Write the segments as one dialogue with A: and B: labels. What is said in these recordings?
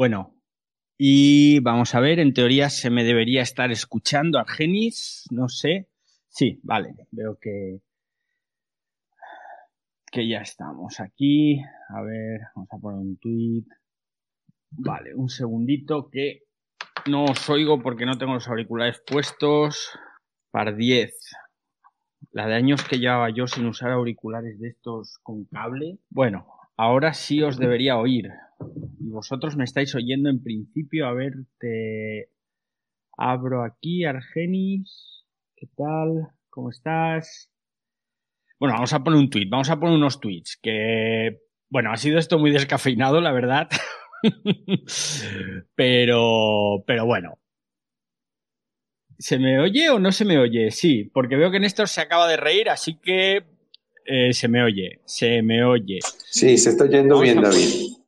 A: Bueno, y vamos a ver, en teoría se me debería estar escuchando Argenis, no sé. Sí, vale, veo que que ya estamos aquí. A ver, vamos a poner un tweet. Vale, un segundito que no os oigo porque no tengo los auriculares puestos. Par 10. La de años que llevaba yo sin usar auriculares de estos con cable. Bueno, ahora sí os debería oír. Y vosotros me estáis oyendo en principio. A ver, te abro aquí, Argenis. ¿Qué tal? ¿Cómo estás? Bueno, vamos a poner un tweet, vamos a poner unos tweets que, bueno, ha sido esto muy descafeinado, la verdad. pero, pero bueno. ¿Se me oye o no se me oye? Sí, porque veo que Néstor se acaba de reír, así que eh, se me oye, se me oye.
B: Sí, se está oyendo bien, David.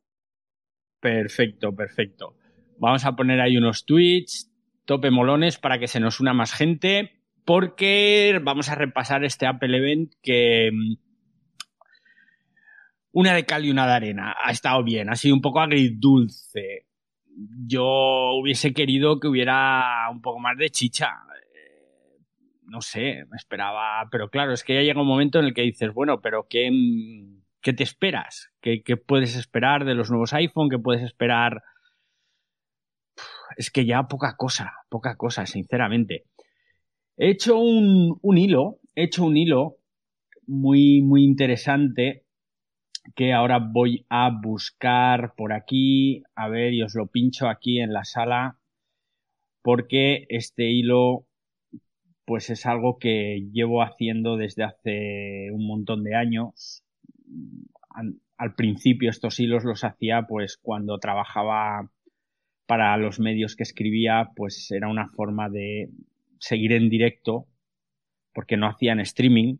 A: Perfecto, perfecto. Vamos a poner ahí unos tweets, tope molones para que se nos una más gente porque vamos a repasar este Apple Event que mm, una de cal y una de arena. Ha estado bien, ha sido un poco agridulce. Yo hubiese querido que hubiera un poco más de chicha. Eh, no sé, me esperaba. Pero claro, es que ya llega un momento en el que dices, bueno, pero ¿qué, mm, qué te esperas? ¿Qué, ¿Qué, puedes esperar de los nuevos iPhone? ¿Qué puedes esperar? Es que ya poca cosa, poca cosa, sinceramente. He hecho un, hilo, he hecho un hilo muy, muy interesante que ahora voy a buscar por aquí, a ver, y os lo pincho aquí en la sala, porque este hilo, pues es algo que llevo haciendo desde hace un montón de años. Al principio estos hilos los hacía pues cuando trabajaba para los medios que escribía, pues era una forma de seguir en directo porque no hacían streaming.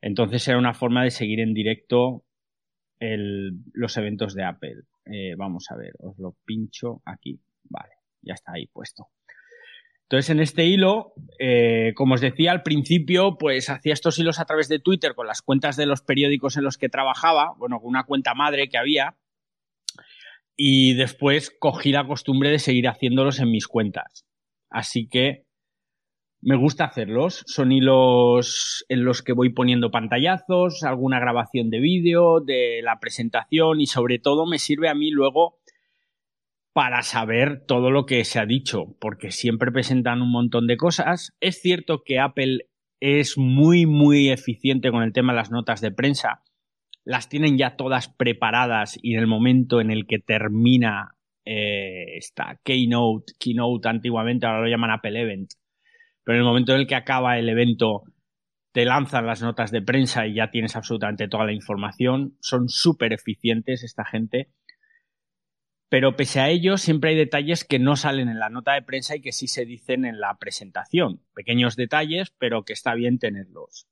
A: Entonces era una forma de seguir en directo los eventos de Apple. Eh, vamos a ver, os lo pincho aquí. Vale, ya está ahí puesto. Entonces, en este hilo, eh, como os decía al principio, pues hacía estos hilos a través de Twitter con las cuentas de los periódicos en los que trabajaba, bueno, con una cuenta madre que había, y después cogí la costumbre de seguir haciéndolos en mis cuentas. Así que me gusta hacerlos. Son hilos en los que voy poniendo pantallazos, alguna grabación de vídeo, de la presentación y sobre todo me sirve a mí luego para saber todo lo que se ha dicho, porque siempre presentan un montón de cosas. Es cierto que Apple es muy, muy eficiente con el tema de las notas de prensa. Las tienen ya todas preparadas y en el momento en el que termina eh, esta Keynote, Keynote antiguamente, ahora lo llaman Apple Event, pero en el momento en el que acaba el evento te lanzan las notas de prensa y ya tienes absolutamente toda la información. Son súper eficientes esta gente. Pero pese a ello, siempre hay detalles que no salen en la nota de prensa y que sí se dicen en la presentación. Pequeños detalles, pero que está bien tenerlos.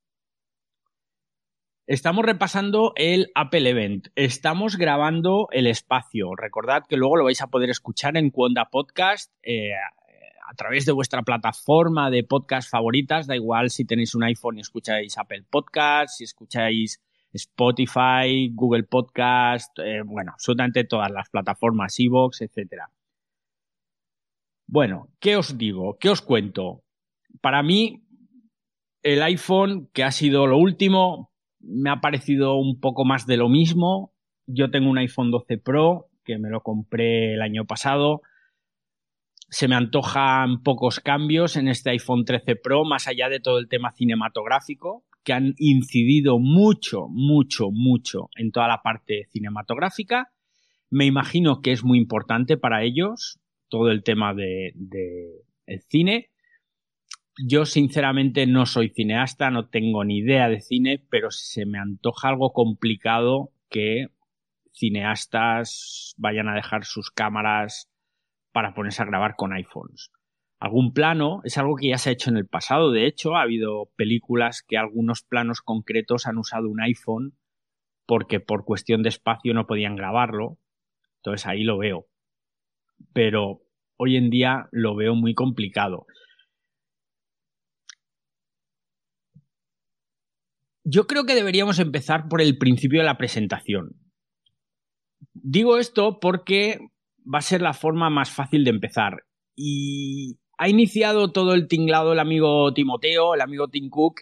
A: Estamos repasando el Apple Event. Estamos grabando el espacio. Recordad que luego lo vais a poder escuchar en Cuonda Podcast. Eh, a través de vuestra plataforma de podcast favoritas, da igual si tenéis un iPhone y escucháis Apple Podcast, si escucháis Spotify, Google Podcast, eh, bueno, absolutamente todas las plataformas, Evox, etc. Bueno, ¿qué os digo? ¿Qué os cuento? Para mí, el iPhone, que ha sido lo último, me ha parecido un poco más de lo mismo. Yo tengo un iPhone 12 Pro, que me lo compré el año pasado se me antojan pocos cambios en este iPhone 13 Pro, más allá de todo el tema cinematográfico, que han incidido mucho, mucho, mucho en toda la parte cinematográfica. Me imagino que es muy importante para ellos todo el tema de, cine. Yo sinceramente no soy cineasta, no tengo ni idea de cine, pero se me antoja algo complicado que cineastas vayan a dejar sus cámaras para ponerse a grabar con iPhones. Algún plano es algo que ya se ha hecho en el pasado. De hecho, ha habido películas que algunos planos concretos han usado un iPhone porque por cuestión de espacio no podían grabarlo. Entonces ahí lo veo. Pero hoy en día lo veo muy complicado. Yo creo que deberíamos empezar por el principio de la presentación. Digo esto porque va a ser la forma más fácil de empezar. Y ha iniciado todo el tinglado el amigo Timoteo, el amigo Tim Cook,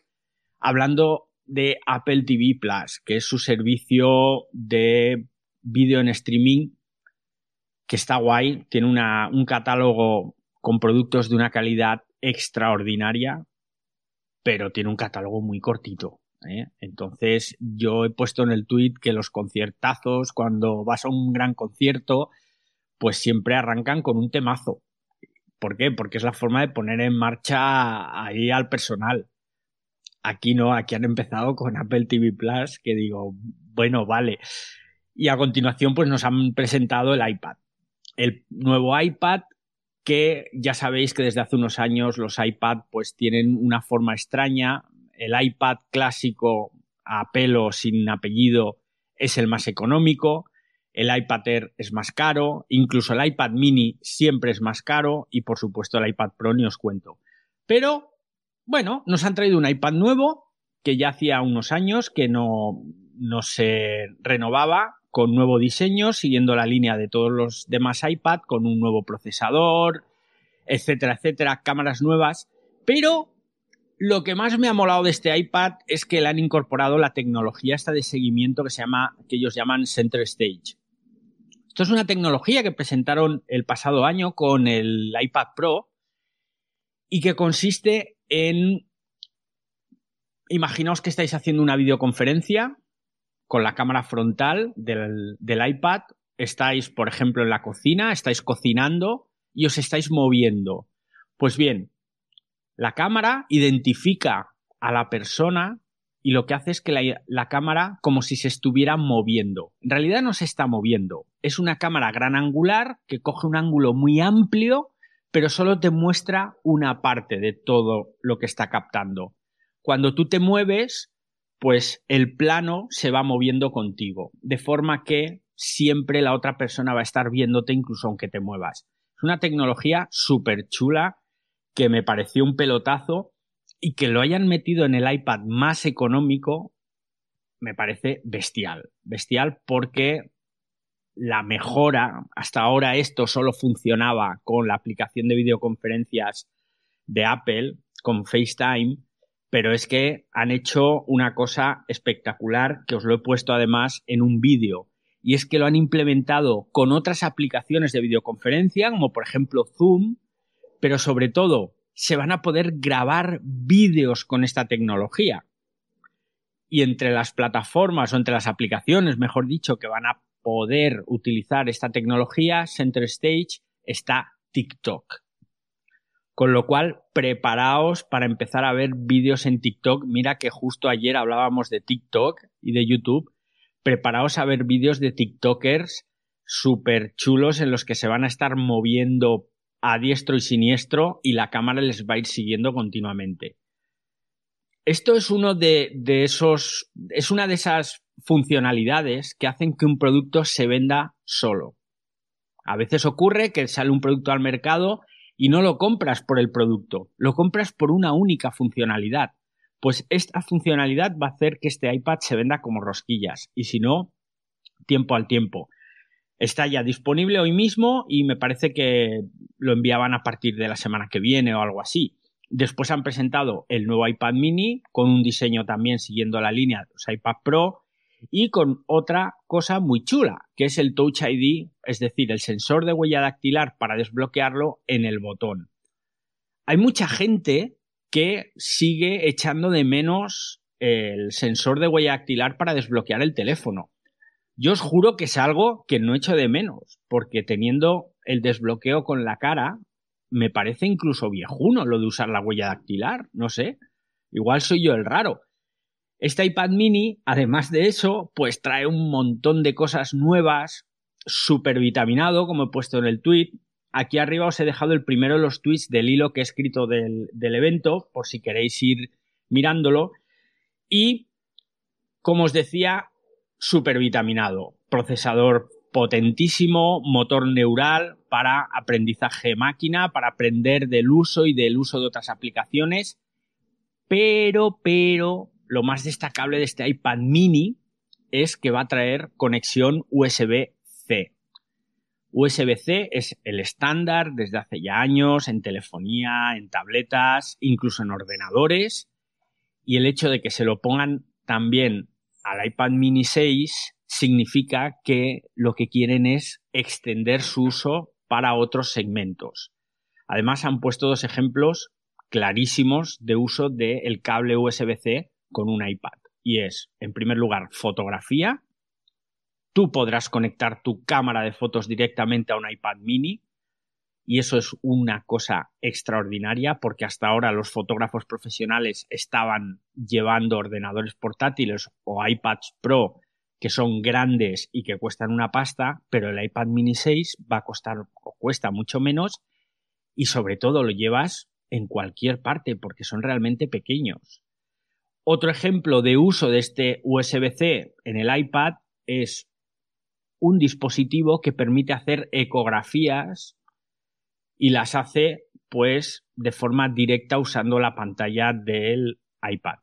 A: hablando de Apple TV Plus, que es su servicio de vídeo en streaming que está guay, tiene un catálogo con productos de una calidad extraordinaria, pero tiene un catálogo muy cortito. ¿eh? Entonces yo he puesto en el tweet que los conciertazos, cuando vas a un gran concierto, pues siempre arrancan con un temazo. ¿Por qué? Porque es la forma de poner en marcha ahí al personal. Aquí no, aquí han empezado con Apple TV Plus, que digo, bueno, vale. Y a continuación, pues nos han presentado el iPad. El nuevo iPad que ya sabéis que desde hace unos años los iPad pues tienen una forma extraña. El iPad clásico a pelo sin apellido es el más económico el iPad Air es más caro, incluso el iPad mini siempre es más caro y por supuesto el iPad Pro ni os cuento. Pero bueno, nos han traído un iPad nuevo que ya hacía unos años que no, se renovaba con nuevo diseño, siguiendo la línea de todos los demás iPad, con un nuevo procesador, etcétera, etcétera, cámaras nuevas. Pero lo que más me ha molado de este iPad es que le han incorporado la tecnología esta de seguimiento que se llama, que ellos llaman Center Stage. Esto es una tecnología que presentaron el pasado año con el iPad Pro y que consiste en, imaginaos que estáis haciendo una videoconferencia con la cámara frontal del, del iPad, estáis, por ejemplo, en la cocina, estáis cocinando y os estáis moviendo. Pues bien, la cámara identifica a la persona y lo que hace es que la, cámara como si se estuviera moviendo. En realidad no se está moviendo. Es una cámara gran angular que coge un ángulo muy amplio, pero solo te muestra una parte de todo lo que está captando. Cuando tú te mueves, pues el plano se va moviendo contigo, de forma que siempre la otra persona va a estar viéndote incluso aunque te muevas. Es una tecnología súper chula que me pareció un pelotazo y que lo hayan metido en el iPad más económico me parece bestial. Bestial porque la mejora, hasta ahora esto solo funcionaba con la aplicación de videoconferencias de Apple, con FaceTime, pero es que han hecho una cosa espectacular que os lo he puesto además en un vídeo. Y es que lo han implementado con otras aplicaciones de videoconferencia, como por ejemplo Zoom, pero sobre todo se van a poder grabar vídeos con esta tecnología. Y entre las plataformas o entre las aplicaciones, mejor dicho, que van a poder utilizar esta tecnología, Center Stage, está TikTok. Con lo cual, preparaos para empezar a ver vídeos en TikTok. Mira que justo ayer hablábamos de TikTok y de YouTube. Preparaos a ver vídeos de TikTokers súper chulos en los que se van a estar moviendo a diestro y siniestro y la cámara les va a ir siguiendo continuamente. Esto es uno de, esos, es una de esas funcionalidades que hacen que un producto se venda solo. A veces ocurre que sale un producto al mercado y no lo compras por el producto, lo compras por una única funcionalidad. Pues esta funcionalidad va a hacer que este iPad se venda como rosquillas y si no, tiempo al tiempo. Está ya disponible hoy mismo y me parece que lo enviaban a partir de la semana que viene o algo así. Después han presentado el nuevo iPad mini con un diseño también siguiendo la línea de los iPad Pro y con otra cosa muy chula, que es el Touch ID, es decir, el sensor de huella dactilar para desbloquearlo en el botón. Hay mucha gente que sigue echando de menos el sensor de huella dactilar para desbloquear el teléfono. Yo os juro que es algo que no echo de menos, porque teniendo el desbloqueo con la cara, me parece incluso viejuno lo de usar la huella dactilar, no sé. Igual soy yo el raro. Este iPad mini, además de eso, pues trae un montón de cosas nuevas, súper vitaminado, como he puesto en el tweet. Aquí arriba os he dejado el primero de los tweets del hilo que he escrito del, del evento, por si queréis ir mirándolo. Y, como os decía, supervitaminado, procesador potentísimo, motor neural para aprendizaje máquina, para aprender del uso y del uso de otras aplicaciones. Pero, pero, lo más destacable de este iPad mini es que va a traer conexión USB-C. USB-C es el estándar desde hace ya años en telefonía, en tabletas, incluso en ordenadores. Y el hecho de que se lo pongan también al iPad mini 6 significa que lo que quieren es extender su uso para otros segmentos. Además han puesto dos ejemplos clarísimos de uso del cable USB-C con un iPad. Y es, en primer lugar, fotografía. Tú podrás conectar tu cámara de fotos directamente a un iPad mini. Y eso es una cosa extraordinaria porque hasta ahora los fotógrafos profesionales estaban llevando ordenadores portátiles o iPads Pro que son grandes y que cuestan una pasta, pero el iPad mini 6 va a costar o cuesta mucho menos y sobre todo lo llevas en cualquier parte porque son realmente pequeños. Otro ejemplo de uso de este USB-C en el iPad es un dispositivo que permite hacer ecografías y las hace pues de forma directa usando la pantalla del iPad.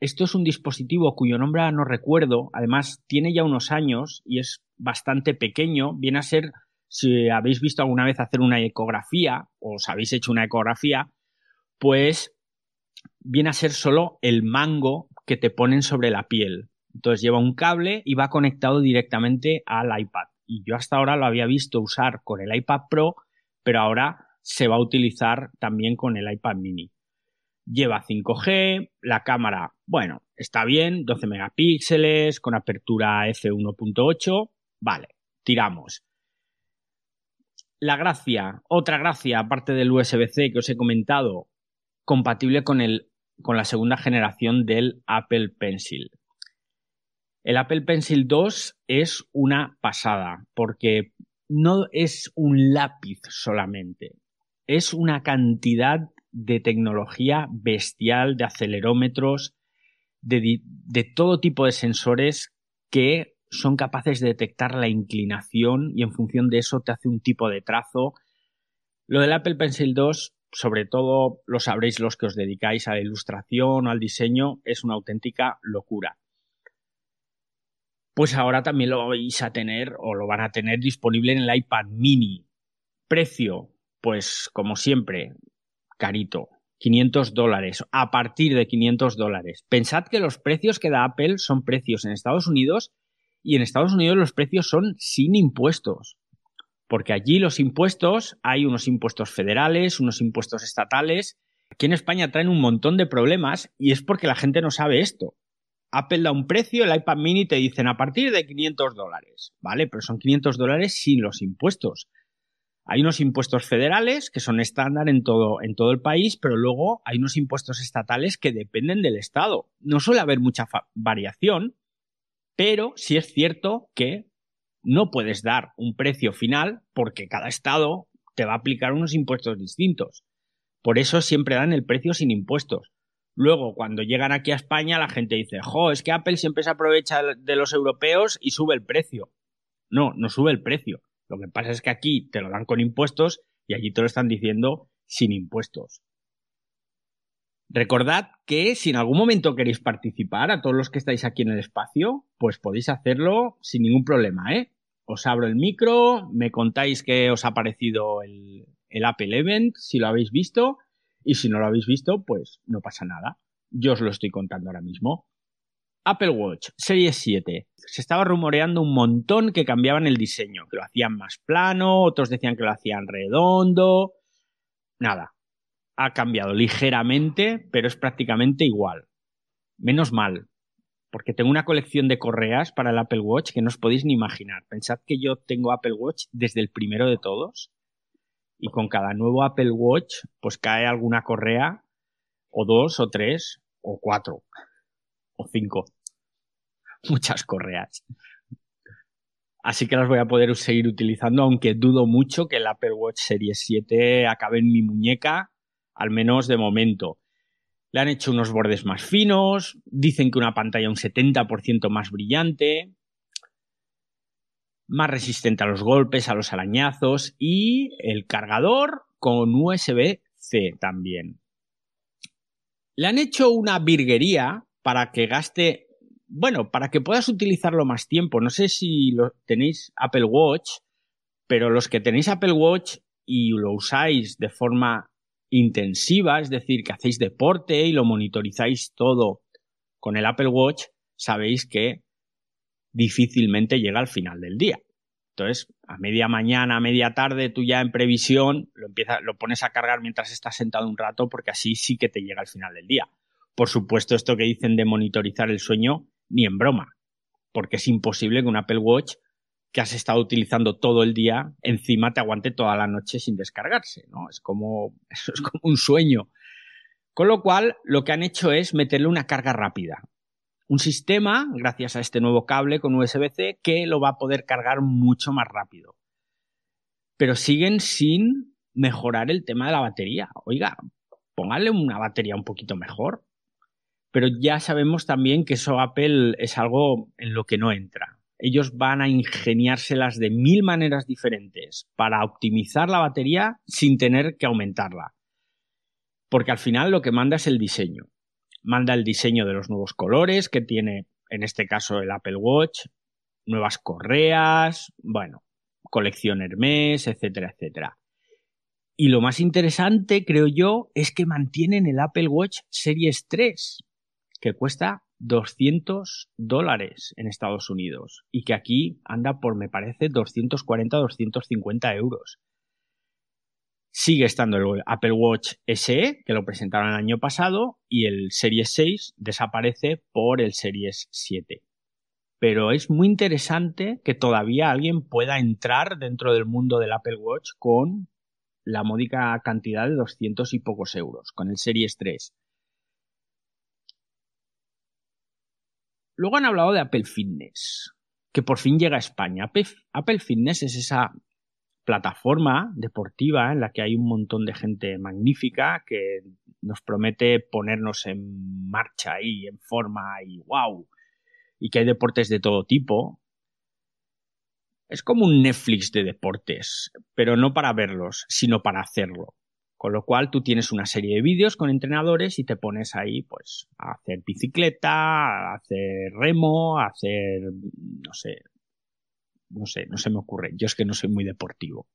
A: Esto es un dispositivo cuyo nombre no recuerdo, además tiene ya unos años y es bastante pequeño, viene a ser si habéis visto alguna vez hacer una ecografía o os habéis hecho una ecografía, pues viene a ser solo el mango que te ponen sobre la piel. Entonces lleva un cable y va conectado directamente al iPad. Y yo hasta ahora lo había visto usar con el iPad Pro, pero ahora se va a utilizar también con el iPad mini. Lleva 5G, la cámara, bueno, está bien, 12 megapíxeles, con apertura f1.8, vale, tiramos. La gracia, otra gracia, aparte del USB-C que os he comentado, compatible con, el, con la segunda generación del Apple Pencil. El Apple Pencil 2 es una pasada, porque no es un lápiz solamente, es una cantidad de tecnología bestial, de acelerómetros, de, de todo tipo de sensores que son capaces de detectar la inclinación y en función de eso te hace un tipo de trazo. Lo del Apple Pencil 2, sobre todo lo sabréis los que os dedicáis a la ilustración o al diseño, es una auténtica locura. Pues ahora también lo vais a tener o lo van a tener disponible en el iPad mini. Precio, pues como siempre, carito. 500 dólares, a partir de 500 dólares. Pensad que los precios que da Apple son precios en Estados Unidos y en Estados Unidos los precios son sin impuestos. Porque allí los impuestos, hay unos impuestos federales, unos impuestos estatales. Aquí en España traen un montón de problemas y es porque la gente no sabe esto. Apple da un precio, el iPad mini te dicen a partir de 500 dólares, ¿vale? Pero son 500 dólares sin los impuestos. Hay unos impuestos federales que son estándar en todo, en todo el país, pero luego hay unos impuestos estatales que dependen del Estado. No suele haber mucha variación, pero sí es cierto que no puedes dar un precio final porque cada estado te va a aplicar unos impuestos distintos. Por eso siempre dan el precio sin impuestos. Luego, cuando llegan aquí a España, la gente dice, jo, es que Apple siempre se aprovecha de los europeos y sube el precio. No, no sube el precio. Lo que pasa es que aquí te lo dan con impuestos y allí te lo están diciendo sin impuestos. Recordad que si en algún momento queréis participar, a todos los que estáis aquí en el espacio, pues podéis hacerlo sin ningún problema, ¿eh? Os abro el micro, me contáis qué os ha parecido el, el Apple Event, si lo habéis visto, y si no lo habéis visto, pues no pasa nada. Yo os lo estoy contando ahora mismo. Apple Watch Series 7. Se estaba rumoreando un montón que cambiaban el diseño, que lo hacían más plano, otros decían que lo hacían redondo. Nada, ha cambiado ligeramente, pero es prácticamente igual. Menos mal, porque tengo una colección de correas para el Apple Watch que no os podéis ni imaginar. Pensad que yo tengo Apple Watch desde el primero de todos y con cada nuevo Apple Watch pues cae alguna correa o dos o tres o cuatro o cinco. Muchas correas. Así que las voy a poder seguir utilizando, aunque dudo mucho que el Apple Watch Series 7 acabe en mi muñeca al menos de momento. Le han hecho unos bordes más finos, dicen que una pantalla un 70% más brillante, más resistente a los golpes, a los arañazos y el cargador con USB-C también. Le han hecho una virguería para que gaste, bueno, para que puedas utilizarlo más tiempo. No sé si lo, tenéis Apple Watch, Pero los que tenéis Apple Watch y lo usáis de forma intensiva, es decir, que hacéis deporte y lo monitorizáis todo con el Apple Watch, sabéis que difícilmente llega al final del día. Entonces, a media mañana, a media tarde, tú ya en previsión lo, empiezas, lo pones a cargar mientras estás sentado un rato, porque así sí que te llega al final del día. Por supuesto, esto que dicen de monitorizar el sueño, ni en broma, porque es imposible que un Apple Watch que has estado utilizando todo el día, encima te aguante toda la noche sin descargarse, ¿no? Es como, eso es como un sueño. Con lo cual, lo que han hecho es meterle una carga rápida un sistema, gracias a este nuevo cable con USB-C, que lo va a poder cargar mucho más rápido. Pero siguen sin mejorar el tema de la batería. Oiga, póngale una batería un poquito mejor. Pero ya sabemos también que eso Apple es algo en lo que no entra. Ellos van a ingeniárselas de mil maneras diferentes para optimizar la batería sin tener que aumentarla. Porque al final lo que manda es el diseño manda el diseño de los nuevos colores que tiene, en este caso, el Apple Watch, nuevas correas, bueno, colección Hermes, etcétera, etcétera. Y lo más interesante, creo yo, es que mantienen el Apple Watch Series 3, que cuesta 200 dólares en Estados Unidos y que aquí anda por, me parece, 240-250 euros. Sigue estando el Apple Watch SE, que lo presentaron el año pasado, y el Series 6 desaparece por el Series 7. Pero es muy interesante que todavía alguien pueda entrar dentro del mundo del Apple Watch con la módica cantidad de 200 y pocos euros, con el Series 3. Luego han hablado de Apple Fitness, que por fin llega a España. Apple Fitness es esa plataforma deportiva en la que hay un montón de gente magnífica que nos promete ponernos en marcha y en forma y wow, y que hay deportes de todo tipo. Es como un Netflix de deportes, pero no para verlos, sino para hacerlo. Con lo cual tú tienes una serie de vídeos con entrenadores y te pones ahí pues a hacer bicicleta, a hacer remo, a hacer no sé, no sé, no se me ocurre. Yo es que no soy muy deportivo.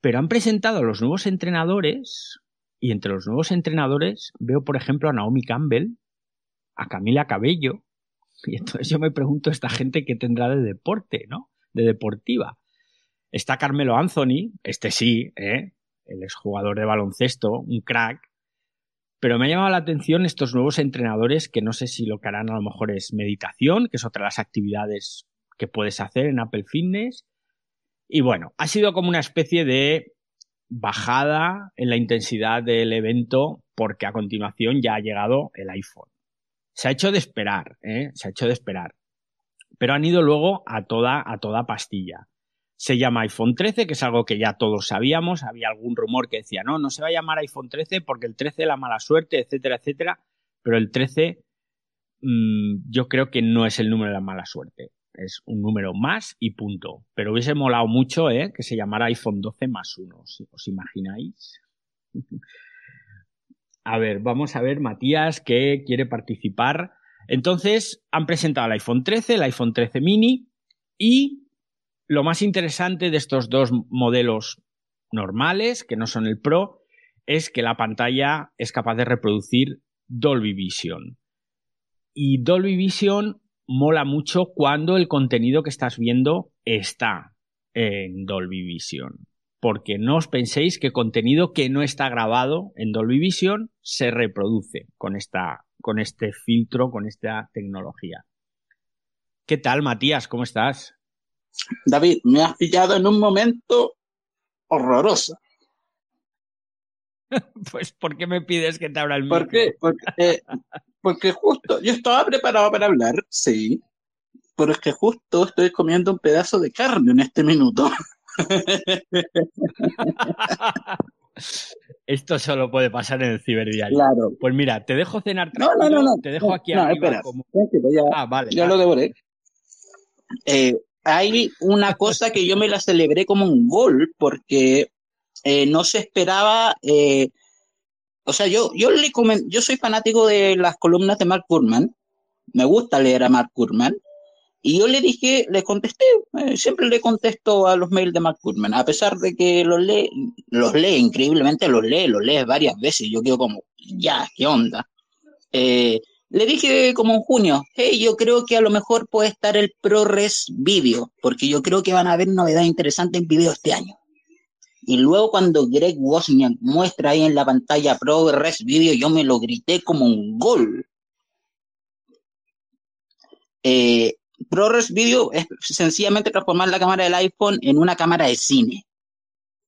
A: Pero han presentado a los nuevos entrenadores y entre los nuevos entrenadores veo, por ejemplo, a Naomi Campbell, a Camila Cabello. Y entonces yo me pregunto, esta gente que tendrá de deporte, ¿no? De deportiva. Está Carmelo Anthony, este sí, ¿eh? el exjugador de baloncesto, un crack, pero me ha llamado la atención estos nuevos entrenadores que no sé si lo que harán a lo mejor es meditación, que es otra de las actividades que puedes hacer en Apple Fitness. Y bueno, ha sido como una especie de bajada en la intensidad del evento porque a continuación ya ha llegado el iPhone. Se ha hecho de esperar, ¿eh? Se ha hecho de esperar. Pero han ido luego a toda, a toda pastilla se llama iPhone 13, que es algo que ya todos sabíamos. Había algún rumor que decía, no, no se va a llamar iPhone 13 porque el 13 la mala suerte, etcétera, etcétera. Pero el 13 mm, yo creo que no es el número de la mala suerte. Es un número más y punto. Pero hubiese molado mucho ¿eh? que se llamara iPhone 12 más 1. ¿Os imagináis? a ver, vamos a ver, Matías, que quiere participar. Entonces, han presentado el iPhone 13, el iPhone 13 mini y lo más interesante de estos dos modelos normales, que no son el Pro, es que la pantalla es capaz de reproducir Dolby Vision. Y Dolby Vision mola mucho cuando el contenido que estás viendo está en Dolby Vision. Porque no os penséis que contenido que no está grabado en Dolby Vision se reproduce con, esta, con este filtro, con esta tecnología. ¿Qué tal, Matías? ¿Cómo estás?
C: David, me has pillado en un momento horroroso.
A: pues, ¿por qué me pides que te abra el
C: micro? Porque, eh, porque justo, yo estaba preparado para hablar, sí, pero es que justo estoy comiendo un pedazo de carne en este minuto.
A: Esto solo puede pasar en el ciberdiario.
C: Claro.
A: Pues mira, te dejo cenar
C: No, no, no, no.
A: Te dejo aquí
C: no, arriba espera. Como... Ya, ah, vale. Ya lo devoré. Eh, hay una cosa que yo me la celebré como un gol porque eh, no se esperaba. Eh, o sea, yo, yo, le yo soy fanático de las columnas de Mark Kurman. Me gusta leer a Mark Kurman. Y yo le dije, le contesté, eh, siempre le contesto a los mails de Mark Goodman, a pesar de que los lee, los lee increíblemente, los lee, los lee varias veces. Yo quedo como, ya, ¿qué onda? Eh, le dije como en junio, hey, yo creo que a lo mejor puede estar el ProRes Video, porque yo creo que van a haber novedades interesantes en video este año. Y luego cuando Greg Wozniak muestra ahí en la pantalla ProRes Video, yo me lo grité como un gol. Eh, ProRes Video es sencillamente transformar la cámara del iPhone en una cámara de cine.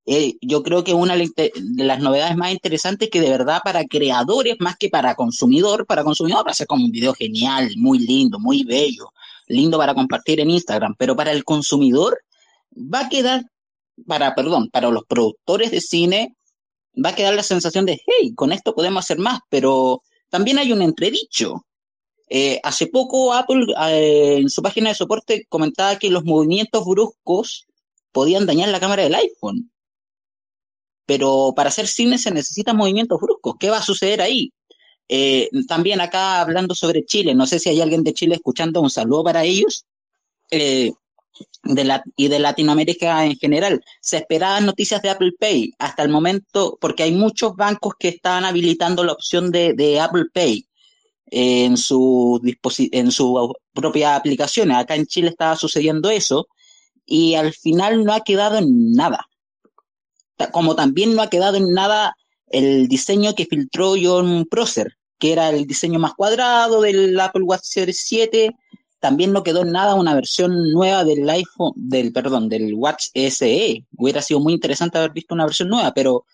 C: Eh, yo creo que una de las novedades más interesantes que de verdad para creadores más que para consumidor, para consumidor para hacer como un video genial, muy lindo, muy bello, lindo para compartir en Instagram, pero para el consumidor va a quedar, para, perdón, para los productores de cine, va a quedar la sensación de, hey, con esto podemos hacer más, pero también hay un entredicho. Eh, hace poco Apple eh, en su página de soporte comentaba que los movimientos bruscos podían dañar la cámara del iPhone pero para hacer cine se necesitan movimientos bruscos. ¿Qué va a suceder ahí? Eh, también acá hablando sobre Chile, no sé si hay alguien de Chile escuchando, un saludo para ellos. Eh, de y de Latinoamérica en general. Se esperaban noticias de Apple Pay hasta el momento, porque hay muchos bancos que estaban habilitando la opción de, Apple Pay en su, en su propia aplicación. Acá en Chile estaba sucediendo eso y al final no ha quedado en nada como también no ha quedado en nada el diseño que filtró John Prosser, que era el diseño más cuadrado del Apple Watch Series 7, también no quedó en nada una versión nueva del iPhone, del, perdón, del Watch SE. Hubiera sido muy interesante haber visto una versión nueva, pero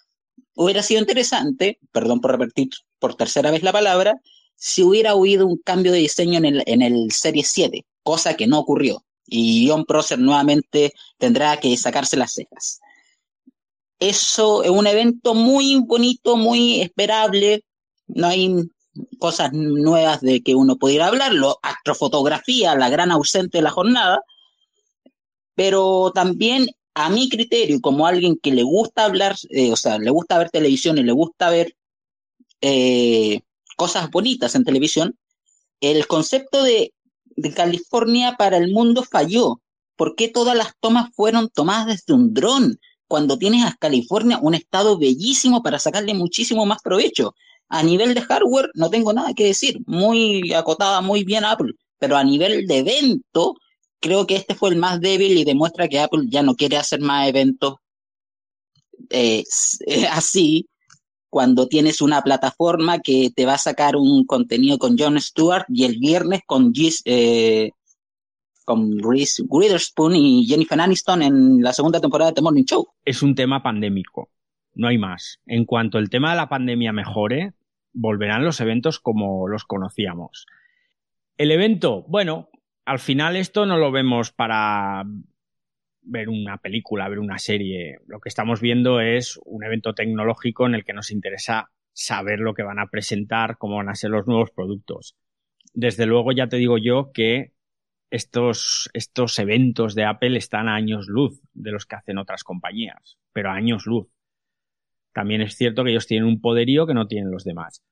C: hubiera sido interesante, perdón por repetir por tercera vez la palabra, si hubiera habido un cambio de diseño en el, en el Series 7, cosa que no ocurrió. Y John Prosser nuevamente tendrá que sacarse las cejas. Eso es un evento muy bonito, muy esperable. No hay cosas nuevas de que uno pudiera hablar. Lo, astrofotografía, la gran ausente de la jornada. Pero también, a mi criterio, como alguien que le gusta hablar, eh, o sea, le gusta ver televisión y le gusta ver eh, cosas bonitas en televisión, el concepto de, de California para el mundo falló. ¿Por qué todas las tomas fueron tomadas desde un dron? Cuando tienes a California un estado bellísimo para sacarle muchísimo más provecho. A nivel de hardware no tengo nada que decir, muy acotada, muy bien Apple, pero a nivel de evento creo que este fue el más débil y demuestra que Apple ya no quiere hacer más eventos eh, así cuando tienes una plataforma que te va a sacar un contenido con Jon Stewart y el viernes con Gis, eh, con Reese Witherspoon y Jennifer Aniston en la segunda temporada de The Morning Show.
A: Es un tema pandémico, no hay más. En cuanto el tema de la pandemia mejore, volverán los eventos como los conocíamos. El evento, bueno, al final esto no lo vemos para ver una película, ver una serie. Lo que estamos viendo es un evento tecnológico en el que nos interesa saber lo que van a presentar, cómo van a ser los nuevos productos. Desde luego ya te digo yo que estos, estos eventos de Apple están a años luz de los que hacen otras compañías, pero a años luz. También es cierto que ellos tienen un poderío que no tienen los demás.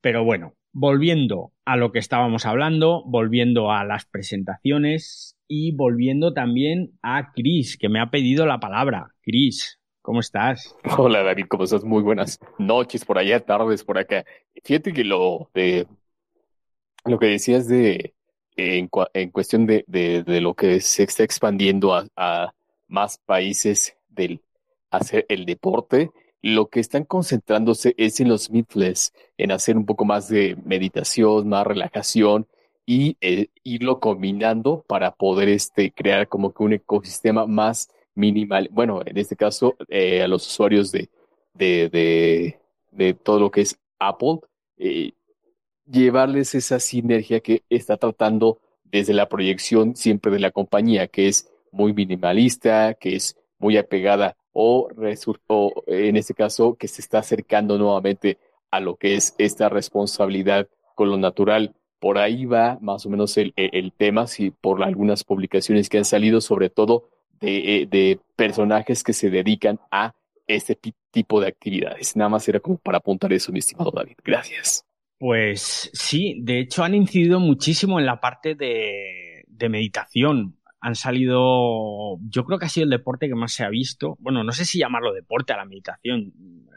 A: Pero bueno, volviendo a lo que estábamos hablando, volviendo a las presentaciones y volviendo también a Chris, que me ha pedido la palabra. Chris, ¿cómo estás?
D: Hola David, ¿cómo estás? Muy buenas noches por allá, tardes por acá. Fíjate que lo de lo que decías de en, cuestión de, lo que se está expandiendo a, más países del hacer el deporte, lo que están concentrándose es en los midfles, en hacer un poco más de meditación, más relajación y eh, irlo combinando para poder este, crear como que un ecosistema más minimal. Bueno, en este caso, eh, a los usuarios de, de, de, todo lo que es Apple, eh, llevarles esa sinergia que está tratando desde la proyección siempre de la compañía, que es muy minimalista, que es muy apegada o, en este caso que se está acercando nuevamente a lo que es esta responsabilidad con lo natural. Por ahí va más o menos el, tema, si por algunas publicaciones que han salido, sobre todo de, de personajes que se dedican a este tipo de actividades. Nada más era como para apuntar eso, mi estimado David. Gracias.
A: Pues sí, de hecho han incidido muchísimo en la parte de, de meditación. Han salido, yo creo que ha sido el deporte que más se ha visto. Bueno, no sé si llamarlo deporte a la meditación,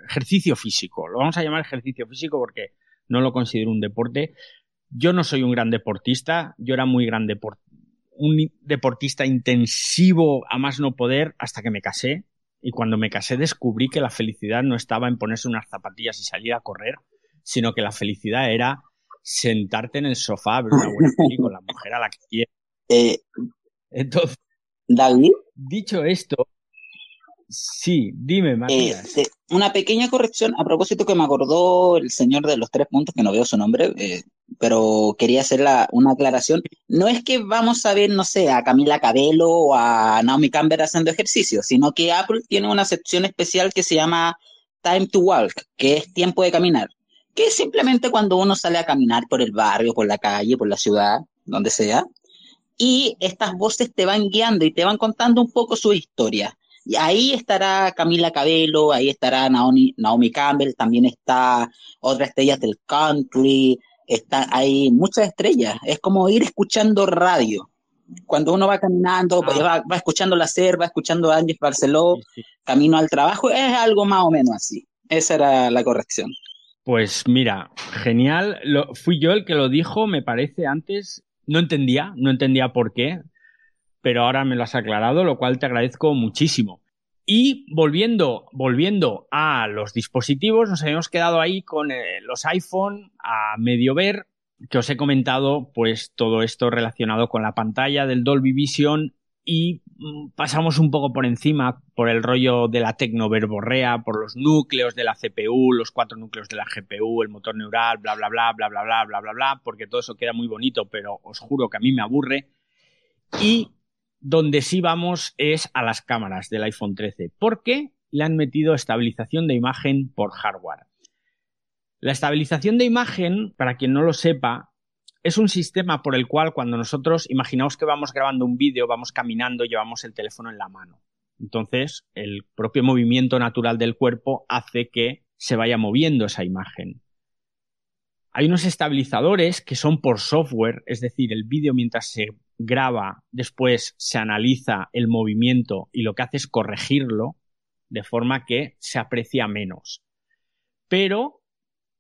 A: ejercicio físico. Lo vamos a llamar ejercicio físico porque no lo considero un deporte. Yo no soy un gran deportista, yo era muy gran un deportista intensivo a más no poder hasta que me casé. Y cuando me casé descubrí que la felicidad no estaba en ponerse unas zapatillas y salir a correr, sino que la felicidad era sentarte en el sofá, ver una buena película, la mujer a la que quieres.
C: Eh,
A: Entonces,
C: David.
A: Dicho esto, sí, dime, Matías.
C: Eh, una pequeña corrección a propósito que me acordó el señor de los tres puntos, que no veo su nombre, eh, pero quería hacer una aclaración. No es que vamos a ver, no sé, a Camila Cabello o a Naomi Campbell haciendo ejercicio, sino que Apple tiene una sección especial que se llama Time to Walk, que es tiempo de caminar que simplemente cuando uno sale a caminar por el barrio, por la calle, por la ciudad, donde sea, y estas voces te van guiando y te van contando un poco su historia. Y ahí estará Camila Cabello, ahí estará Naomi, Naomi Campbell, también está otras estrellas del country, está, hay muchas estrellas. Es como ir escuchando radio. Cuando uno va caminando, ah. va, escuchando la SER, va escuchando a Ángel Barceló, camino al trabajo, es algo más o menos así. Esa era la corrección.
A: Pues mira, genial. Lo, fui yo el que lo dijo, me parece, antes. No entendía, no entendía por qué, pero ahora me lo has aclarado, lo cual te agradezco muchísimo. Y volviendo, volviendo a los dispositivos, nos habíamos quedado ahí con eh, los iPhone a medio ver, que os he comentado, pues todo esto relacionado con la pantalla del Dolby Vision y mm, pasamos un poco por encima por el rollo de la tecnoverborrea, por los núcleos de la CPU, los cuatro núcleos de la GPU, el motor neural, bla, bla, bla, bla, bla, bla, bla, bla, bla, porque todo eso queda muy bonito, pero os juro que a mí me aburre. Y donde sí vamos es a las cámaras del iPhone 13, porque le han metido estabilización de imagen por hardware. La estabilización de imagen, para quien no lo sepa, es un sistema por el cual cuando nosotros imaginamos que vamos grabando un vídeo, vamos caminando, llevamos el teléfono en la mano. Entonces, el propio movimiento natural del cuerpo hace que se vaya moviendo esa imagen. Hay unos estabilizadores que son por software, es decir, el vídeo mientras se graba, después se analiza el movimiento y lo que hace es corregirlo de forma que se aprecia menos. Pero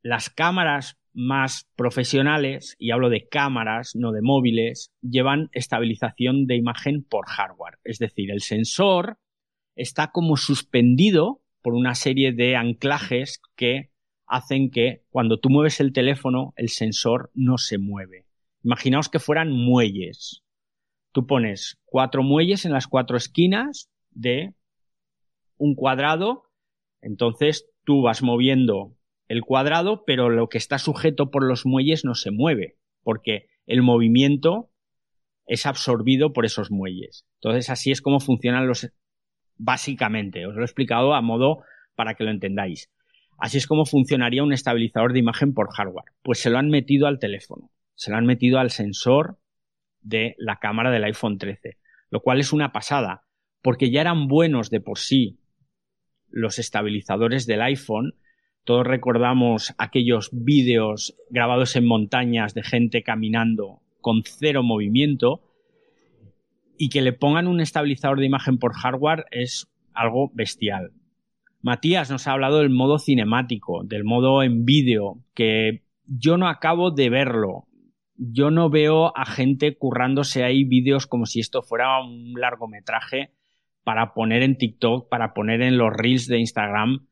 A: las cámaras más profesionales, y hablo de cámaras, no de móviles, llevan estabilización de imagen por hardware. Es decir, el sensor está como suspendido por una serie de anclajes que hacen que cuando tú mueves el teléfono el sensor no se mueve. Imaginaos que fueran muelles. Tú pones cuatro muelles en las cuatro esquinas de un cuadrado, entonces tú vas moviendo el cuadrado, pero lo que está sujeto por los muelles no se mueve, porque el movimiento es absorbido por esos muelles. Entonces, así es como funcionan los. Básicamente, os lo he explicado a modo para que lo entendáis. Así es como funcionaría un estabilizador de imagen por hardware. Pues se lo han metido al teléfono, se lo han metido al sensor de la cámara del iPhone 13, lo cual es una pasada, porque ya eran buenos de por sí los estabilizadores del iPhone, todos recordamos aquellos vídeos grabados en montañas de gente caminando con cero movimiento y que le pongan un estabilizador de imagen por hardware es algo bestial. Matías nos ha hablado del modo cinemático, del modo en vídeo, que yo no acabo de verlo. Yo no veo a gente currándose ahí vídeos como si esto fuera un largometraje para poner en TikTok, para poner en los reels de Instagram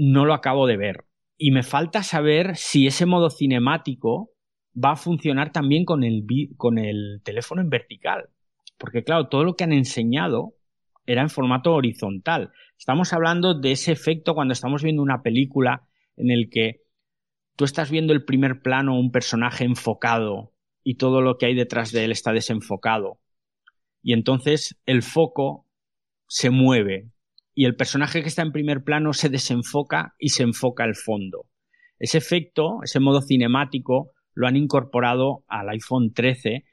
A: no lo acabo de ver. Y me falta saber si ese modo cinemático va a funcionar también con el, con el teléfono en vertical. Porque claro, todo lo que han enseñado era en formato horizontal. Estamos hablando de ese efecto cuando estamos viendo una película en el que tú estás viendo el primer plano, un personaje enfocado y todo lo que hay detrás de él está desenfocado. Y entonces el foco se mueve y el personaje que está en primer plano se desenfoca y se enfoca el fondo. Ese efecto, ese modo cinemático, lo han incorporado al iPhone 13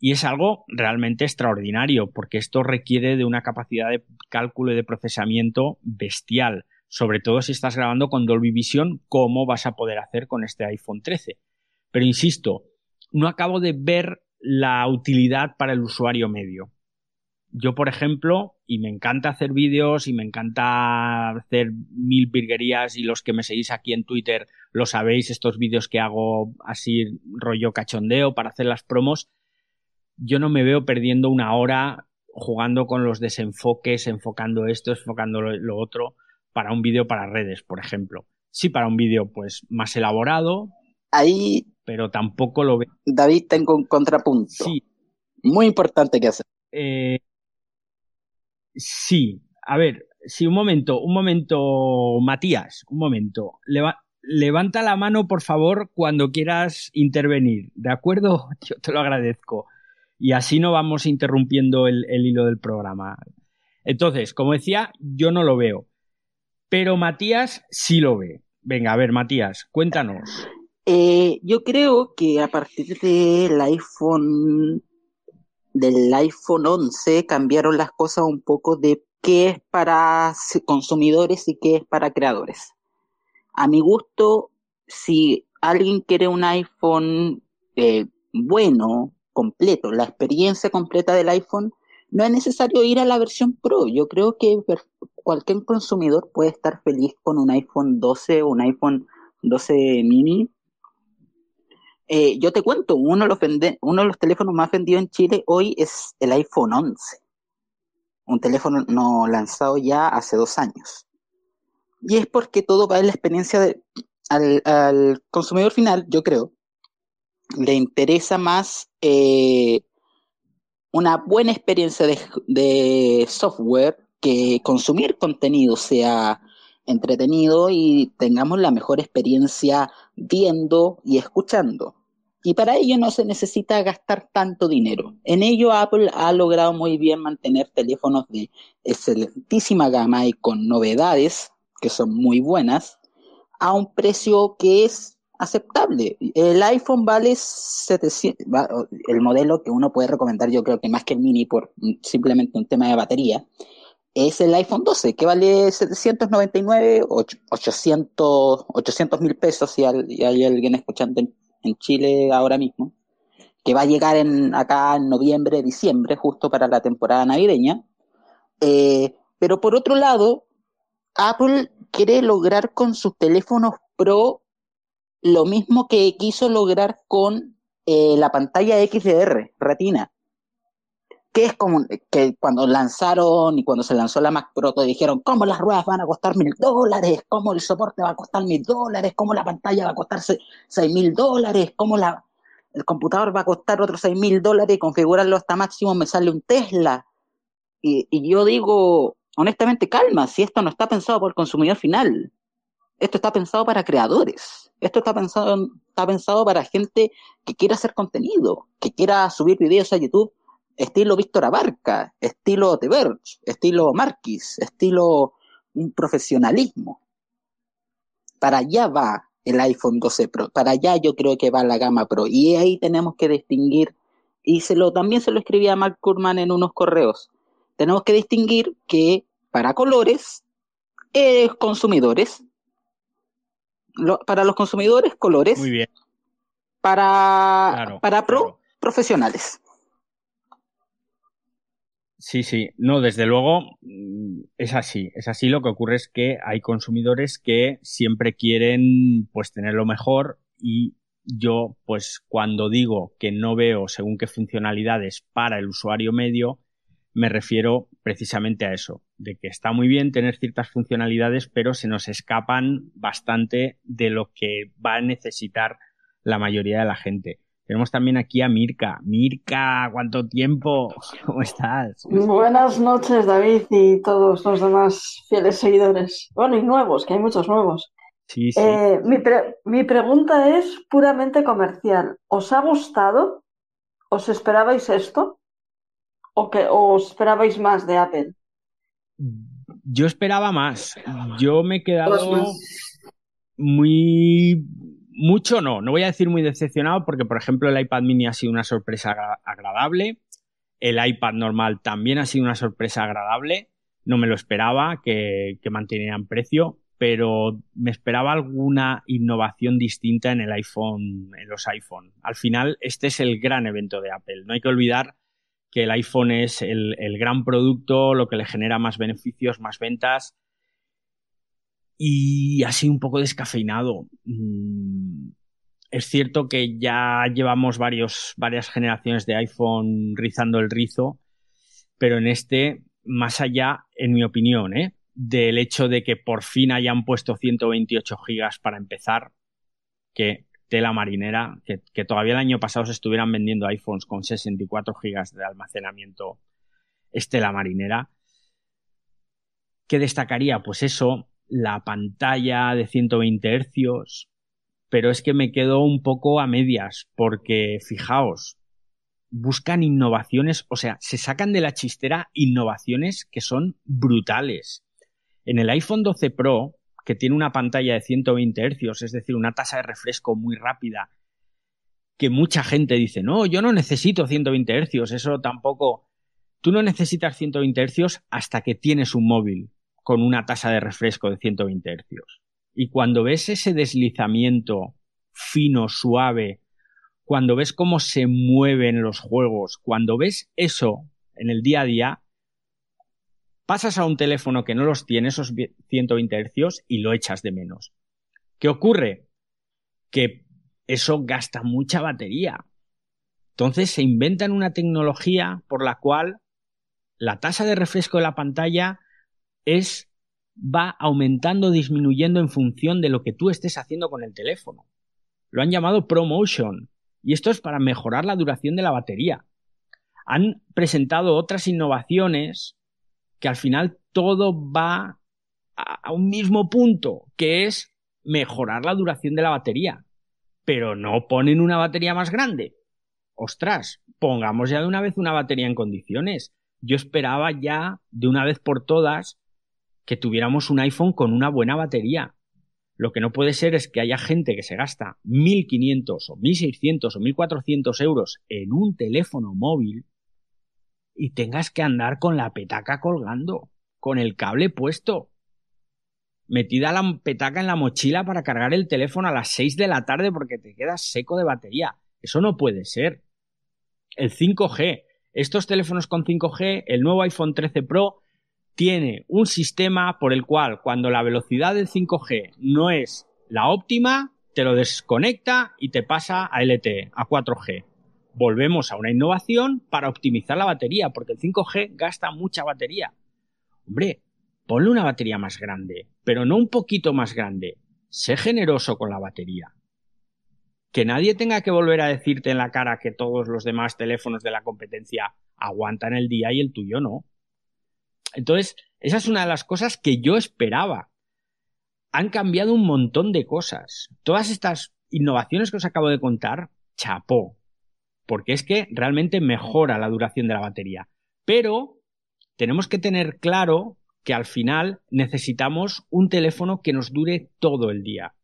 A: y es algo realmente extraordinario porque esto requiere de una capacidad de cálculo y de procesamiento bestial, sobre todo si estás grabando con Dolby Vision, como vas a poder hacer con este iPhone 13. Pero insisto, no acabo de ver la utilidad para el usuario medio. Yo, por ejemplo, y me encanta hacer vídeos y me encanta hacer mil virguerías y los que me seguís aquí en Twitter lo sabéis, estos vídeos que hago así rollo cachondeo para hacer las promos, yo no me veo perdiendo una hora jugando con los desenfoques, enfocando esto, enfocando lo, otro, para un vídeo para redes, por ejemplo. Sí, para un vídeo pues más elaborado.
C: Ahí.
A: Pero tampoco lo veo.
C: David, tengo un contrapunto. Sí. Muy importante que hacer.
A: Eh, sí. A ver, sí, un momento, un momento, Matías, un momento. levanta la mano, por favor, cuando quieras intervenir. ¿De acuerdo? Yo te lo agradezco y así no vamos interrumpiendo el, hilo del programa. Entonces, como decía, yo no lo veo, pero Matías sí lo ve. Venga, a ver, Matías, cuéntanos.
C: Eh, yo creo que a partir del iPhone del iPhone 11 cambiaron las cosas un poco de qué es para consumidores y qué es para creadores. A mi gusto, si alguien quiere un iPhone eh, bueno, completo, la experiencia completa del iPhone, no es necesario ir a la versión Pro. Yo creo que cualquier consumidor puede estar feliz con un iPhone 12 o un iPhone 12 mini. Eh, yo te cuento, uno de, los de teléfonos más vendidos en Chile hoy es el iPhone 11. Un teléfono no lanzado ya hace dos años. Y es porque todo va en la experiencia de, al consumidor final, yo creo, le interesa más eh, una buena experiencia de, software que consumir contenido sea entretenido y tengamos la mejor experiencia viendo y escuchando. Y para ello no se necesita gastar tanto dinero. En ello Apple ha logrado muy bien mantener teléfonos de excelentísima gama y con novedades que son muy buenas a un precio que es aceptable. El iPhone vale 700, el modelo que uno puede recomendar, yo creo que más que el mini por simplemente un tema de batería, es el iPhone 12, que vale 799, 800 mil pesos, si hay, alguien escuchando en, Chile ahora mismo, que va a llegar en, acá en noviembre, diciembre, justo para la temporada navideña. Eh, pero por otro lado, Apple quiere lograr con sus teléfonos Pro lo mismo que quiso lograr con eh, la pantalla XDR, Retina, que es como que cuando lanzaron y cuando se lanzó la Mac Pro, dijeron cómo las ruedas van a costar mil dólares, cómo el soporte va a costar mil dólares, cómo la pantalla va a costar seis mil dólares, cómo la, el computador va a costar otros seis mil dólares y configurarlo hasta máximo me sale un Tesla. Y, y yo digo, honestamente, calma, si esto no está pensado por el consumidor final, esto está pensado para creadores. Esto está pensado, está pensado para gente que quiera hacer contenido, que quiera subir videos a YouTube estilo Víctor Abarca, estilo The Verge, estilo Marquis, estilo un profesionalismo. Para allá va el iPhone 12 Pro, para allá yo creo que va la gama Pro. Y ahí tenemos que distinguir, y se lo, también se lo escribía Mark Kurman en unos correos, tenemos que distinguir que para colores, eh, consumidores, para los consumidores, colores.
A: Muy bien.
C: Para, para pro, profesionales.
A: Sí, sí, no, desde luego mm, es así, es así. Lo que ocurre es que hay consumidores que siempre quieren pues tener lo mejor y yo pues cuando digo que no veo según qué funcionalidades para el usuario medio, me refiero precisamente a eso, de que está muy bien tener ciertas funcionalidades, pero se nos escapan bastante de lo que va a necesitar la mayoría de la gente. Tenemos también aquí a Mirka. Mirka, ¿cuánto tiempo? ¿Cómo estás?
E: Buenas noches, David, y todos los demás fieles seguidores. Bueno, y nuevos, que hay muchos nuevos.
A: Sí, sí.
E: Eh, mi, mi pregunta es puramente comercial. ¿Os ha gustado? ¿Os esperabais esto? ¿O, que, os esperabais más de Apple?
A: Yo esperaba más. Yo me he quedado muy... Mucho no, no voy a decir muy decepcionado porque, por ejemplo, el iPad mini ha sido una sorpresa agradable. El iPad normal también ha sido una sorpresa agradable. No me lo esperaba que, que precio. pero me esperaba alguna innovación distinta en el iPhone, en los iPhone. Al final, este es el gran evento de Apple. No hay que olvidar que el iPhone es el, gran producto, lo que le genera más beneficios, más ventas. Y así un poco descafeinado. Mm, es cierto que ya llevamos varias generaciones de iPhone rizando el rizo, pero en este, más allá, en mi opinión, ¿eh? del hecho de que por fin hayan puesto 128 gigas para empezar, que tela marinera, que, todavía el año pasado se estuvieran vendiendo iPhones con 64 gigas de almacenamiento, estela marinera. ¿Qué destacaría? Pues eso, la pantalla de 120 hercios, pero es que me quedo un poco a medias, porque fijaos, buscan innovaciones, o sea, se sacan de la chistera innovaciones que son brutales. En el iPhone 12 Pro, que tiene una pantalla de 120 Hz, es decir, una tasa de refresco muy rápida, que mucha gente dice, no, yo no necesito 120 Hz, eso tampoco. Tú no necesitas 120 Hz hasta que tienes un móvil con una tasa de refresco de 120 Hz. Y cuando ves ese deslizamiento fino, suave, cuando ves cómo se mueven los juegos, cuando ves eso en el día a día, pasas a un teléfono que no los tiene, esos 120 Hz, y lo echas de menos. ¿Qué ocurre? Que eso gasta mucha batería. Entonces se inventan una tecnología por la cual la tasa de refresco de la pantalla es va aumentando, disminuyendo en función de lo que tú estés haciendo con el teléfono. Lo han llamado ProMotion y esto es para mejorar la duración de la batería. Han presentado otras innovaciones que al final todo va a, un mismo punto, que es mejorar la duración de la batería. Pero no ponen una batería más grande. Ostras, pongamos ya de una vez una batería en condiciones. Yo esperaba ya de una vez por todas que tuviéramos un iPhone con una buena batería. Lo que no puede ser es que haya gente que se gasta 1.500 o 1.600 o 1.400 euros en un teléfono móvil y tengas que andar con la petaca colgando, con el cable puesto, metida la petaca en la mochila para cargar el teléfono a las 6 de la tarde porque te quedas seco de batería. Eso no puede ser. El 5G. Estos teléfonos con 5G, el nuevo iPhone 13 Pro, tiene un sistema por el cual cuando la velocidad del 5G no es la óptima, te lo desconecta y te pasa a LTE, a 4G volvemos a una innovación para optimizar la batería, porque el 5G gasta mucha batería. Hombre, ponle una batería más grande, pero no un poquito más grande. Sé generoso con la batería. Que nadie tenga que volver a decirte en la cara que todos los demás teléfonos de la competencia aguantan el día y el tuyo no. Entonces, esa es una de las cosas que yo esperaba. Han cambiado un montón de cosas. Todas estas innovaciones que os acabo de contar, chapó porque es que realmente mejora la duración de la batería. Pero tenemos que tener claro que al final necesitamos un teléfono que nos dure todo el día.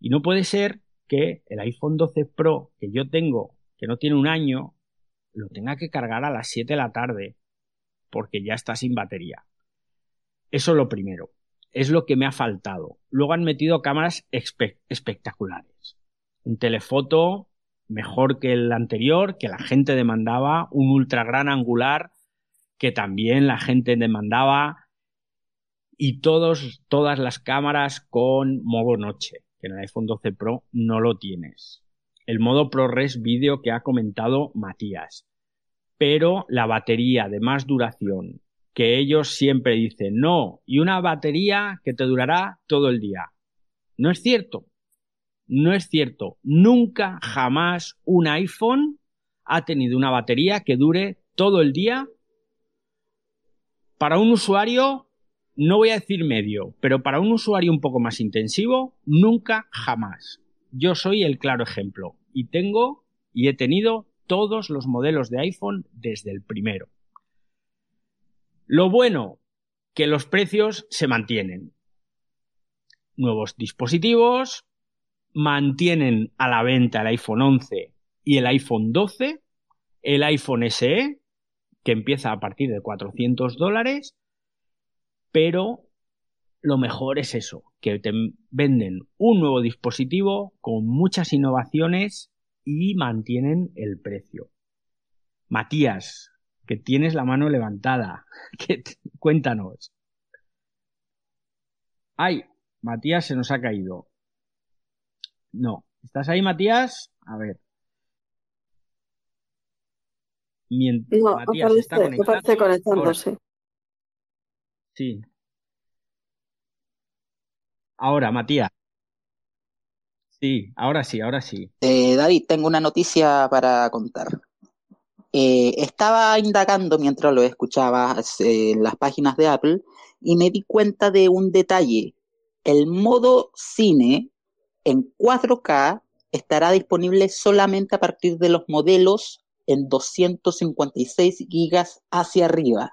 A: Y no puede ser que el iPhone 12 Pro que yo tengo, que no tiene un año, lo tenga que cargar a las 7 de la tarde, porque ya está sin batería. Eso es lo primero. Es lo que me ha faltado. Luego han metido cámaras espectaculares. Un telefoto mejor que el anterior, que la gente demandaba, un ultra gran angular que también la gente demandaba y todos, todas las cámaras con modo noche, que en el iPhone 12 Pro no lo tienes. El modo ProRes Video que ha comentado Matías. Pero la batería de más duración, que ellos siempre dicen no, y una batería que te durará todo el día. No es cierto. No es cierto. Nunca, jamás un iPhone ha tenido una batería que dure todo el día. Para un usuario, no voy a decir medio, pero para un usuario un poco más intensivo, nunca, jamás. Yo soy el claro ejemplo y tengo y he tenido todos los modelos de iPhone desde el primero. Lo bueno, que los precios se mantienen. Nuevos dispositivos, mantienen a la venta el iPhone 11 y el iPhone 12, el iPhone SE, que empieza a partir de 400 dólares, pero lo mejor es eso, que te venden un nuevo dispositivo con muchas innovaciones y mantienen el precio. Matías, que tienes la mano levantada, que cuéntanos. Ay, Matías se nos ha caído. No. ¿Estás ahí, Matías? A ver.
E: Mientras Matías está conectándose.
A: Sí. Ahora, Matías. Sí, ahora sí, ahora sí.
C: Eh, David, tengo una noticia para contar. Eh, estaba indagando mientras lo escuchaba eh, en las páginas de Apple y me di cuenta de un detalle. El modo cine en 4K estará disponible solamente a partir de los modelos en 256 gigas hacia arriba.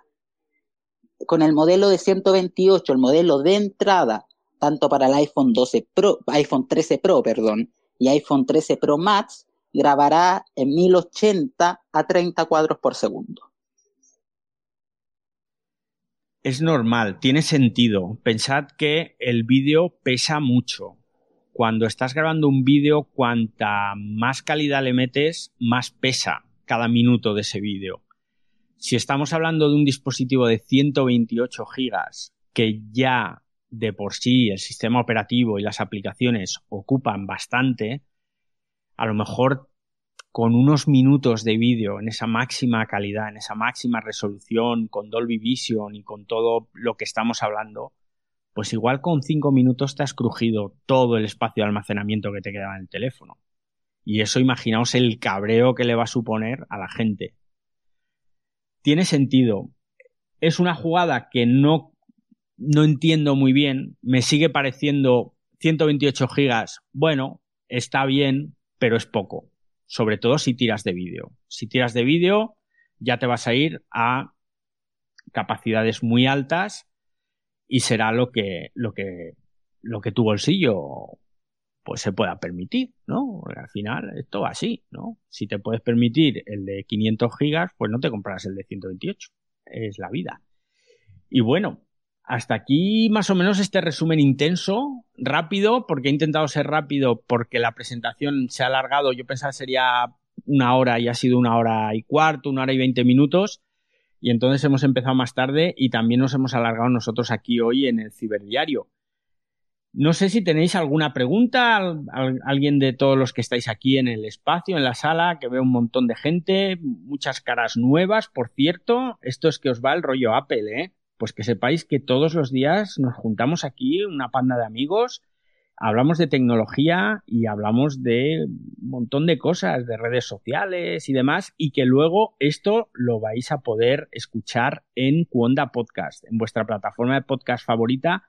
C: Con el modelo de 128, el modelo de entrada, tanto para el iPhone 12 Pro, iPhone 13 Pro, perdón, y iPhone 13 Pro Max, grabará en 1080 a 30 cuadros por segundo.
A: Es normal, tiene sentido. Pensad que el vídeo pesa mucho cuando estás grabando un vídeo, cuanta más calidad le metes, más pesa cada minuto de ese vídeo. Si estamos hablando de un dispositivo de 128 gigas que ya de por sí el sistema operativo y las aplicaciones ocupan bastante, a lo mejor con unos minutos de vídeo en esa máxima calidad, en esa máxima resolución, con Dolby Vision y con todo lo que estamos hablando, pues igual con cinco minutos te has crujido todo el espacio de almacenamiento que te quedaba en el teléfono. Y eso imaginaos el cabreo que le va a suponer a la gente. Tiene sentido. Es una jugada que no, no entiendo muy bien. Me sigue pareciendo 128 gigas. Bueno, está bien, pero es poco. Sobre todo si tiras de vídeo. Si tiras de vídeo, ya te vas a ir a capacidades muy altas y será lo que, lo que, lo que tu bolsillo pues se pueda permitir, ¿no? al final esto va así, ¿no? Si te puedes permitir el de 500 gigas, pues no te comprarás el de 128. Es la vida. Y bueno, hasta aquí más o menos este resumen intenso, rápido, porque he intentado ser rápido porque la presentación se ha alargado. Yo pensaba sería una hora y ha sido una hora y cuarto, una hora y veinte minutos y entonces hemos empezado más tarde y también nos hemos alargado nosotros aquí hoy en el ciberdiario. No sé si tenéis alguna pregunta, alguien de todos los que estáis aquí en el espacio, en la sala, que veo un montón de gente, muchas caras nuevas, por cierto. Esto es que os va el rollo Apple, ¿eh? Pues que sepáis que todos los días nos juntamos aquí, una panda de amigos, hablamos de tecnología y hablamos de un montón de cosas, de redes sociales y demás, y que luego esto lo vais a poder escuchar en Cuonda Podcast, en vuestra plataforma de podcast favorita,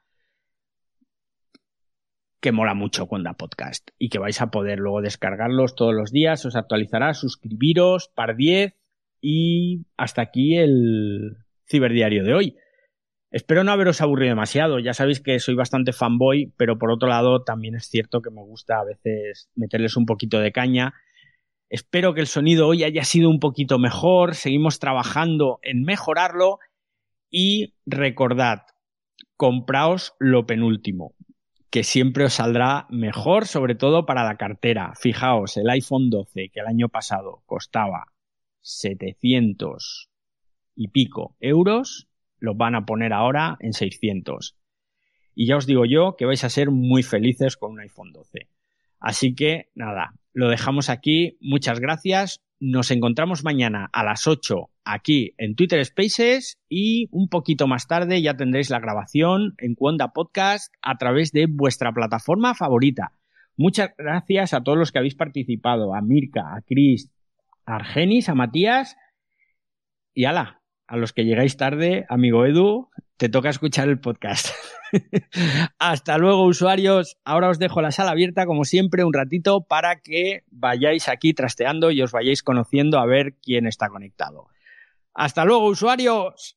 A: que mola mucho Cuonda Podcast, y que vais a poder luego descargarlos todos los días, os actualizará, suscribiros, par 10, y hasta aquí el ciberdiario de hoy. Espero no haberos aburrido demasiado. Ya sabéis que soy bastante fanboy, pero por otro lado también es cierto que me gusta a veces meterles un poquito de caña. Espero que el sonido hoy haya sido un poquito mejor. Seguimos trabajando en mejorarlo. Y recordad, compraos lo penúltimo, que siempre os saldrá mejor, sobre todo para la cartera. Fijaos, el iPhone 12, que el año pasado costaba 700 y pico euros, lo van a poner ahora en 600. Y ya os digo yo que vais a ser muy felices con un iPhone 12. Así que nada, lo dejamos aquí. Muchas gracias. Nos encontramos mañana a las 8 aquí en Twitter Spaces y un poquito más tarde ya tendréis la grabación en Cuonda Podcast a través de vuestra plataforma favorita. Muchas gracias a todos los que habéis participado, a Mirka, a Chris, a Argenis, a Matías y ala, a los que llegáis tarde, amigo Edu, te toca escuchar el podcast. Hasta luego, usuarios. Ahora os dejo la sala abierta, como siempre, un ratito para que vayáis aquí trasteando y os vayáis conociendo a ver quién está conectado. Hasta luego, usuarios.